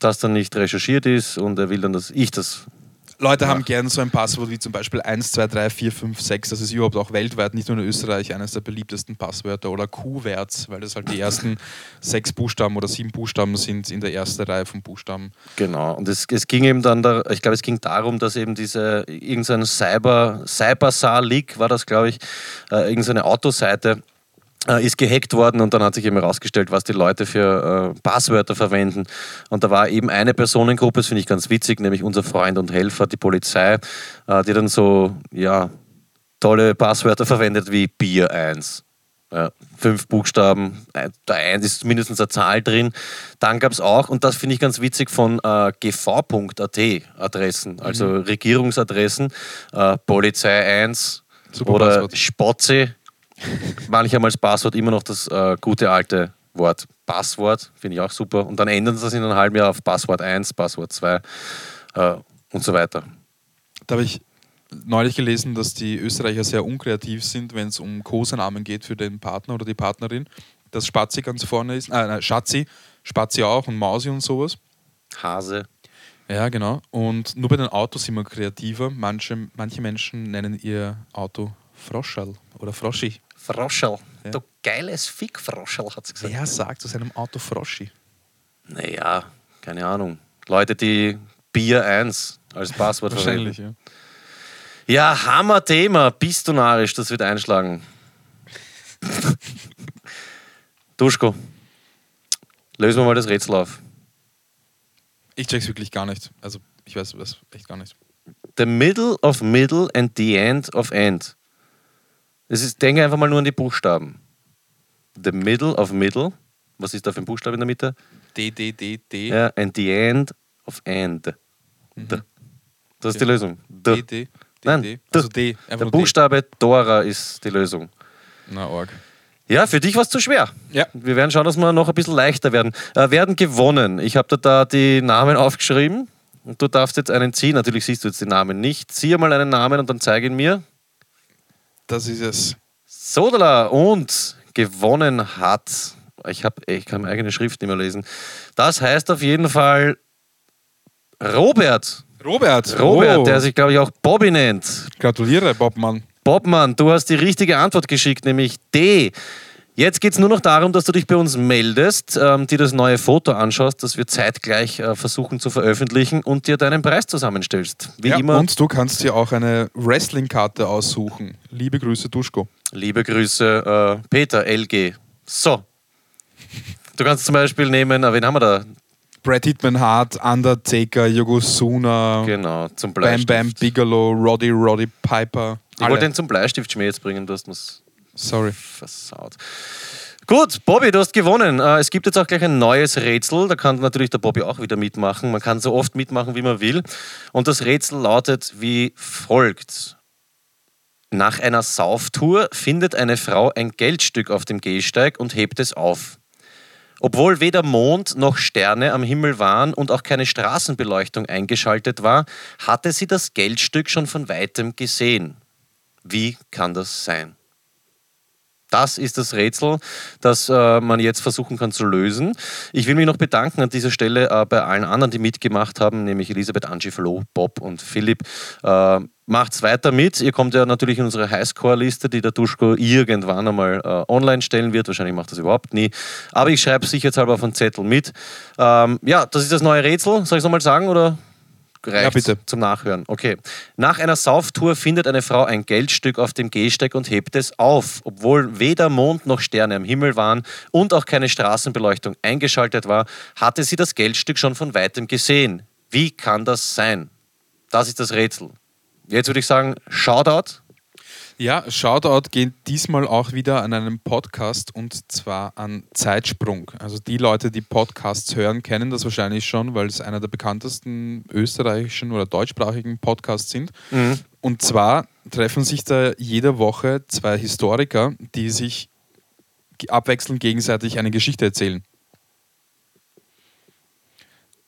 das dann nicht recherchiert ist und er will dann, dass ich das. Leute haben gern so ein Passwort wie zum Beispiel 1, 2, 3, 4, 5, 6. Das ist überhaupt auch weltweit, nicht nur in Österreich, eines der beliebtesten Passwörter. Oder Q-Werts, weil das halt die ersten sechs Buchstaben oder sieben Buchstaben sind in der ersten Reihe von Buchstaben. Genau. Und es, es ging eben dann, da, ich glaube, es ging darum, dass eben diese, irgendein Cyber, Cybersar-Leak war das, glaube ich, äh, irgendeine Autoseite ist gehackt worden und dann hat sich eben herausgestellt, was die Leute für äh, Passwörter verwenden. Und da war eben eine Personengruppe, das finde ich ganz witzig, nämlich unser Freund und Helfer, die Polizei, äh, die dann so, ja, tolle Passwörter verwendet wie Bier 1. Ja, fünf Buchstaben, da eins ist mindestens eine Zahl drin. Dann gab es auch, und das finde ich ganz witzig, von äh, gv.at Adressen, also Regierungsadressen, äh, Polizei 1 Super oder Passwort. Spotze. Als Passwort immer noch das äh, gute alte Wort Passwort, finde ich auch super. Und dann ändern sie das in einem halben Jahr auf Passwort 1, Passwort 2 äh, und so weiter. Da habe ich neulich gelesen, dass die Österreicher sehr unkreativ sind, wenn es um Kosenamen geht für den Partner oder die Partnerin. Dass Spazi ganz vorne ist, äh, nein, Schatzi, Spazi auch und Mausi und sowas. Hase. Ja, genau. Und nur bei den Autos sind wir kreativer. Manche, manche Menschen nennen ihr Auto Froschal oder Froschi. Froschel. Ja. Du geiles Fick-Froschel, hat sie gesagt. Wer sagt zu seinem Auto Froschi? Naja, keine Ahnung. Leute, die Bier 1 als Passwort Wahrscheinlich, verwenden. ja. Ja, Hammer-Thema. Bist du narrisch, das wird einschlagen. Duschko, lösen wir mal das Rätsel auf. Ich check's wirklich gar nicht. Also, ich weiß das echt gar nicht. The middle of middle and the end of end. Das ist, denke einfach mal nur an die Buchstaben. The middle of middle. Was ist da für ein Buchstabe in der Mitte? D, D, D, D, Ja, and the end of end. D. Das ist die. Lösung. D, D. D, D, Nein, D. D. Also D. Der nur D. Buchstabe Dora ist die Lösung. Na, arg. Ja, für dich war es zu schwer. Ja. Wir werden schauen, dass wir noch ein bisschen leichter werden. Äh, werden gewonnen. Ich habe dir da die Namen aufgeschrieben und du darfst jetzt einen ziehen. Natürlich siehst du jetzt den Namen nicht. Zieh mal einen Namen und dann zeige ihn mir. Das ist es. Sodala und gewonnen hat. Ich, hab, ich kann meine eigene Schrift nicht mehr lesen. Das heißt auf jeden Fall Robert. Robert. Robert, oh. der sich, glaube ich, auch Bobby nennt. Gratuliere, Bobmann. Bobmann, du hast die richtige Antwort geschickt, nämlich D. Jetzt geht es nur noch darum, dass du dich bei uns meldest, ähm, dir das neue Foto anschaust, das wir zeitgleich äh, versuchen zu veröffentlichen und dir deinen Preis zusammenstellst. Wie ja, immer, Und du kannst dir auch eine Wrestling-Karte aussuchen. Liebe Grüße, Duschko. liebe Grüße, äh, Peter LG. So. Du kannst zum Beispiel nehmen, äh, wen haben wir da? Brad Hitman Hart, Undertaker, Yokozuna, Genau, zum Bam Bleistift. Bam Bigelow, Roddy Roddy Piper. Ich Alle. wollte den zum Bleistiftschmäh jetzt bringen, du hast mir's Sorry. versaut. Gut, Bobby, du hast gewonnen. Äh, Es gibt jetzt auch gleich ein neues Rätsel. Da kann natürlich der Bobby auch wieder mitmachen. Man kann so oft mitmachen, wie man will. Und das Rätsel lautet wie folgt. Nach einer Sauftour findet eine Frau ein Geldstück auf dem Gehsteig und hebt es auf. Obwohl weder Mond noch Sterne am Himmel waren und auch keine Straßenbeleuchtung eingeschaltet war, hatte sie das Geldstück schon von weitem gesehen. Wie kann das sein? Das ist das Rätsel, das äh, man jetzt versuchen kann zu lösen. Ich will mich noch bedanken an dieser Stelle äh, bei allen anderen, die mitgemacht haben, nämlich Elisabeth, Angie, Flo, Bob und Philipp. Äh, macht's weiter mit. Ihr kommt ja natürlich in unsere Highscore-Liste, die der Duschko irgendwann einmal äh, online stellen wird. Wahrscheinlich macht das überhaupt nie. Aber ich schreibe sicherheitshalber auf einen Zettel mit. Ähm, ja, das ist das neue Rätsel. Soll ich es nochmal sagen oder reicht Ja, bitte. zum Nachhören. Okay. Nach einer Sauftour findet eine Frau ein Geldstück auf dem Gehsteig und hebt es auf. Obwohl weder Mond noch Sterne am Himmel waren und auch keine Straßenbeleuchtung eingeschaltet war, hatte sie das Geldstück schon von weitem gesehen. Wie kann das sein? Das ist das Rätsel. Jetzt würde ich sagen, Shoutout. Ja, Shoutout geht diesmal auch wieder an einen Podcast und zwar an Zeitsprung. Also die Leute, die Podcasts hören, kennen das wahrscheinlich schon, weil es einer der bekanntesten österreichischen oder deutschsprachigen Podcasts sind. Und zwar treffen sich da jede Woche zwei Historiker, die sich abwechselnd gegenseitig eine Geschichte erzählen.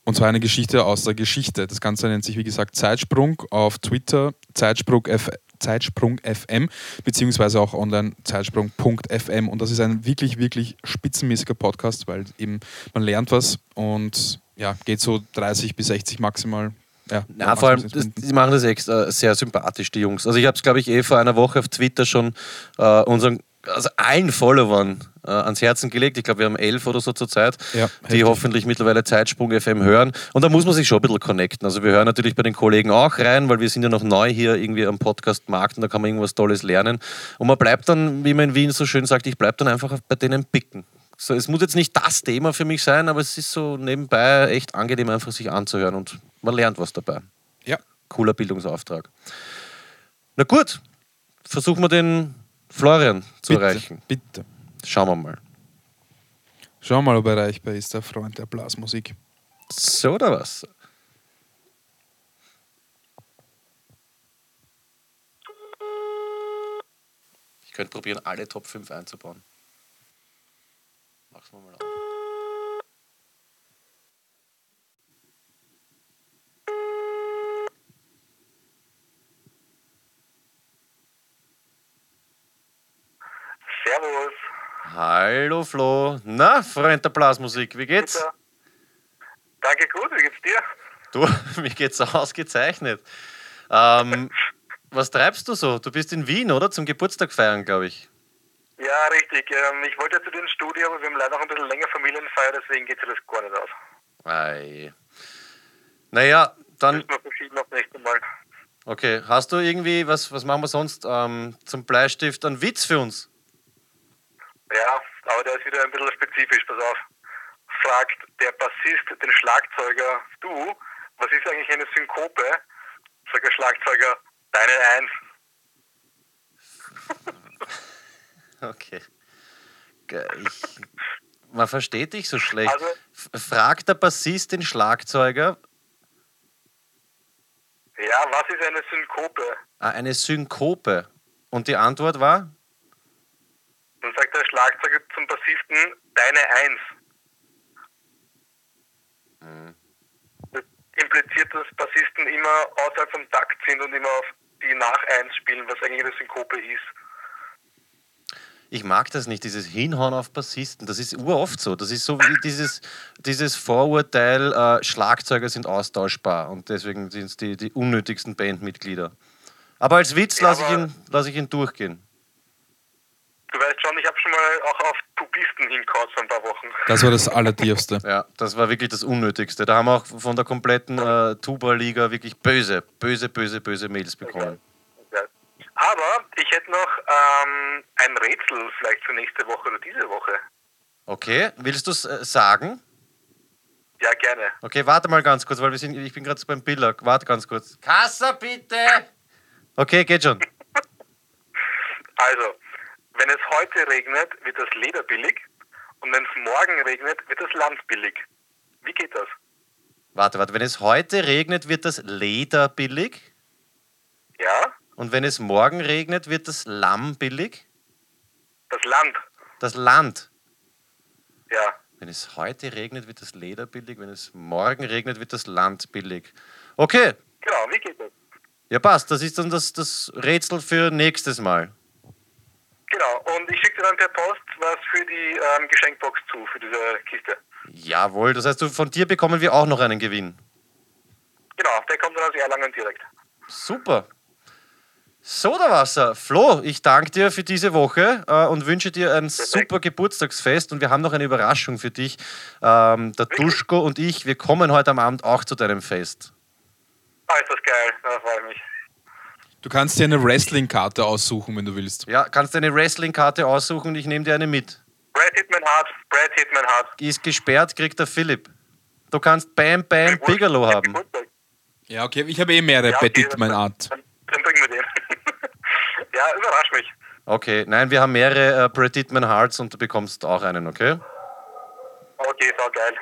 Und zwar eine Geschichte aus der Geschichte. Das Ganze nennt sich, wie gesagt, Zeitsprung auf Twitter, Zeitsprung, F Zeitsprung FM, beziehungsweise auch online zeitsprung.fm. Und das ist ein wirklich, wirklich spitzenmäßiger Podcast, weil eben man lernt was und ja, geht so 30 bis 60 maximal. Ja, Ja, vor allem, das, die machen das extra sehr sympathisch, die Jungs. Also ich habe es, glaube ich, eh vor einer Woche auf Twitter schon äh, unseren, also allen Followern äh, ans Herzen gelegt. Ich glaube, wir haben elf oder so zur Zeit, Ja, die hoffentlich mittlerweile Zeitsprung FM hören. Und da muss man sich schon ein bisschen connecten. Also wir hören natürlich bei den Kollegen auch rein, weil wir sind ja noch neu hier irgendwie am Podcast-Markt und da kann man irgendwas Tolles lernen. Und man bleibt dann, wie man in Wien so schön sagt, ich bleibe dann einfach bei denen picken. So, es muss jetzt nicht das Thema für mich sein, aber es ist so nebenbei echt angenehm, einfach sich anzuhören und man lernt was dabei Ja, cooler Bildungsauftrag. Na gut, versuchen wir den Florian zu bitte, erreichen. bitte. Schauen wir mal. Schau mal, ob er erreichbar ist, der Freund der Blasmusik. So oder was? Ich könnte probieren, alle Top 5 einzubauen. Mach's mal mal auf. Servus. Hallo Flo. Na, Freund der Blasmusik, wie geht's? Bitte. Danke gut, wie geht's dir? Du, mir geht's ausgezeichnet. Ähm, was treibst du so? Du bist in Wien, oder? Zum Geburtstag feiern, glaube ich. Ja, richtig. Ähm, ich wollte zu dir ins Studio, aber wir haben leider noch ein bisschen länger Familienfeier, deswegen geht sich das gar nicht aus. Ei. Naja, dann, Müssen wir verschieben auf nächstes Mal. okay. Hast du irgendwie, was, was machen wir sonst ähm, zum Bleistift? Ein Witz für uns? Ja, aber der ist wieder ein bisschen spezifisch, pass auf. Fragt der Bassist den Schlagzeuger, du, was ist eigentlich eine Synkope? Sagt der Schlagzeuger, deine Eins. Okay. Ich, man versteht dich so schlecht. Also- Fragt der Bassist den Schlagzeuger, Ja, was ist eine Synkope? ah, eine Synkope. Und die Antwort war? Dann sagt der Schlagzeuger zum Bassisten, deine Eins. Das impliziert, dass Bassisten immer außerhalb vom Takt sind und immer auf die Nach-Eins spielen, was eigentlich eine Synkope ist. Ich mag das nicht, dieses Hinhauen auf Bassisten. Das ist uroft so. Das ist so wie dieses, dieses Vorurteil, äh, Schlagzeuger sind austauschbar und deswegen sind es die, die unnötigsten Bandmitglieder. Aber als Witz Ja, lasse ich, ihn, lass ich ihn durchgehen. Du weißt schon, ich habe schon mal auch auf Tubisten hingehauen vor ein paar Wochen. Das war das Allertiefste. Ja, das war wirklich das Unnötigste. Da haben wir auch von der kompletten äh, Tuba-Liga wirklich böse, böse, böse, böse Mails bekommen. Ja. Aber ich hätte noch ähm, ein Rätsel vielleicht für nächste Woche oder diese Woche. Okay, willst du es äh, sagen? Ja, gerne. Okay, warte mal ganz kurz, weil wir sind, ich bin gerade beim Biller. Warte ganz kurz. Kassa, bitte! Okay, geht schon. Also, wenn es heute regnet, wird das Leder billig. Und wenn es morgen regnet, wird das Land billig. Wie geht das? Warte, warte. Wenn es heute regnet, wird das Leder billig. Ja, Und wenn es morgen regnet, wird das Lamm billig. das Land. Das Land. Ja, Wenn es heute regnet, wird das Leder billig. Wenn es morgen regnet, wird das Land billig. Okay, genau. Wie geht das? ja passt. Das ist dann das, das Rätsel für nächstes Mal. Genau. Und ich schicke dir dann per Post was für die ähm, Geschenkbox zu, für diese Kiste. Jawohl, das heißt, du, von dir bekommen wir auch noch einen Gewinn. Genau, der kommt dann aus Erlangen direkt. Super. Sodawasser. Flo, ich danke dir für diese Woche äh, und wünsche dir ein super Geburtstagsfest. Und wir haben noch eine Überraschung für dich. Ähm, der Duschko und ich, wir kommen heute am Abend auch zu deinem Fest. Ah, ist das geil. Da freue ich mich. Du kannst dir eine Wrestling-Karte aussuchen, wenn du willst. Ja, kannst du eine Wrestling-Karte aussuchen und ich nehme dir eine mit. Brad Hitman Hart, Brad Hitman Hart. Die ist gesperrt, kriegt der Philipp. Du kannst Bam Bam Bigelow haben. Ja, okay, ich habe eh mehrere Ja, okay, Dittmann dann- Art. Dann, dann bringen wir den. ja, überrasch mich. Okay, nein, wir haben mehrere äh, Brad Pittman Hearts und du bekommst auch einen, okay? Okay, so geil.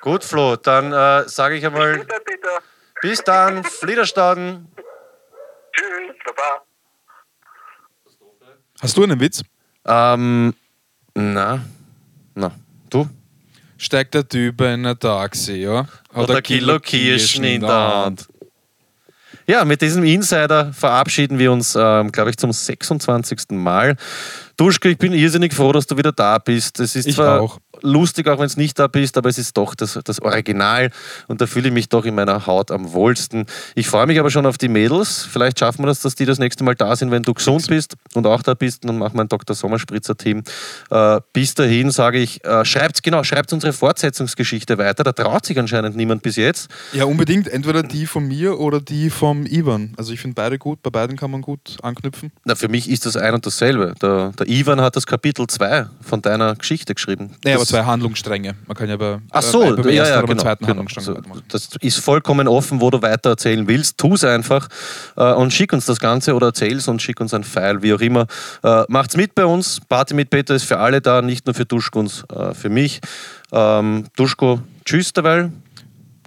Gut, Flo, dann äh, sage ich einmal bis dann, Fliederstaden. Tschüss, Baba. Hast du einen Witz? Ähm, na, na, du? Steigt der Typ in ein Taxi, ja? Oder ein Kilo Kirschen in der Hand. Ja, mit diesem Insider verabschieden wir uns, ähm, glaube ich, zum 26. Mal. Duschke, ich bin irrsinnig froh, dass du wieder da bist. Es ist Ich zwar auch. Lustig, auch wenn es nicht da bist, aber es ist doch das, das Original und da fühle ich mich doch in meiner Haut am wohlsten. Ich freue mich aber schon auf die Mädels. Vielleicht schaffen wir das, dass die das nächste Mal da sind, wenn du gesund bist und auch da bist. Und dann machen wir ein Dr. Sommerspritzer-Team. Äh, bis dahin sage ich, äh, schreibt, genau, schreibt unsere Fortsetzungsgeschichte weiter. Da traut sich anscheinend niemand bis jetzt. Ja, unbedingt. Entweder die von mir oder die vom Ivan. Also ich finde beide gut. Bei beiden kann man gut anknüpfen. Na, für mich ist das ein und dasselbe. Der, der Ivan hat das Kapitel 2 von deiner Geschichte geschrieben. Nee, aber zwei Handlungsstränge. Man kann ja bei, Ach äh, so, bei, beim ja, ersten ja, genau, zweiten genau. Handlungsstrang So, das ist vollkommen offen, wo du weiter erzählen willst. Tu es einfach äh, und schick uns das Ganze oder erzähl's und schick uns ein File, wie auch immer. Äh, macht's mit bei uns. Party mit Peter ist für alle da, nicht nur für Duschkuns, äh, für mich. Ähm, Duschko, tschüss derweil.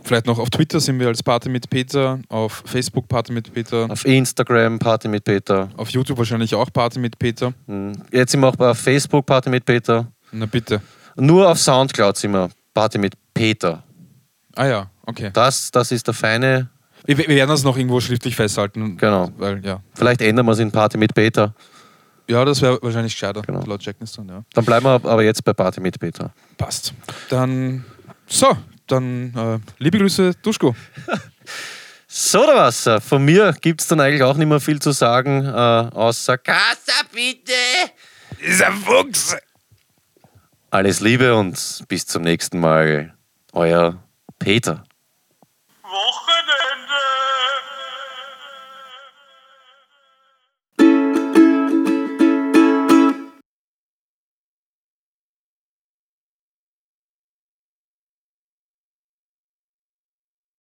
Vielleicht noch auf Twitter sind wir als Party mit Peter, auf Facebook Party mit Peter, Auf Instagram Party mit Peter. auf YouTube wahrscheinlich auch Party mit Peter. Hm, Jetzt sind wir auch auf Facebook Party mit Peter. Na bitte. Nur auf Soundcloud sind wir Party mit Peter. Ah ja, okay. Das, das ist der feine. Wir, wir werden das noch irgendwo schriftlich festhalten. Genau. Weil, ja. Vielleicht ändern wir es in Party mit Peter. ja, das wäre wahrscheinlich gescheiter, Genau. laut Jackness dann, ja. Dann bleiben wir aber jetzt bei Party mit Peter. Passt. Dann, so, dann äh, liebe Grüße, Duschko. Sodawasser. Von mir gibt es dann eigentlich auch nicht mehr viel zu sagen, äh, außer Casa bitte. Ist ein Fuchs! Alles Liebe und bis zum nächsten Mal. Euer Peter. Woche.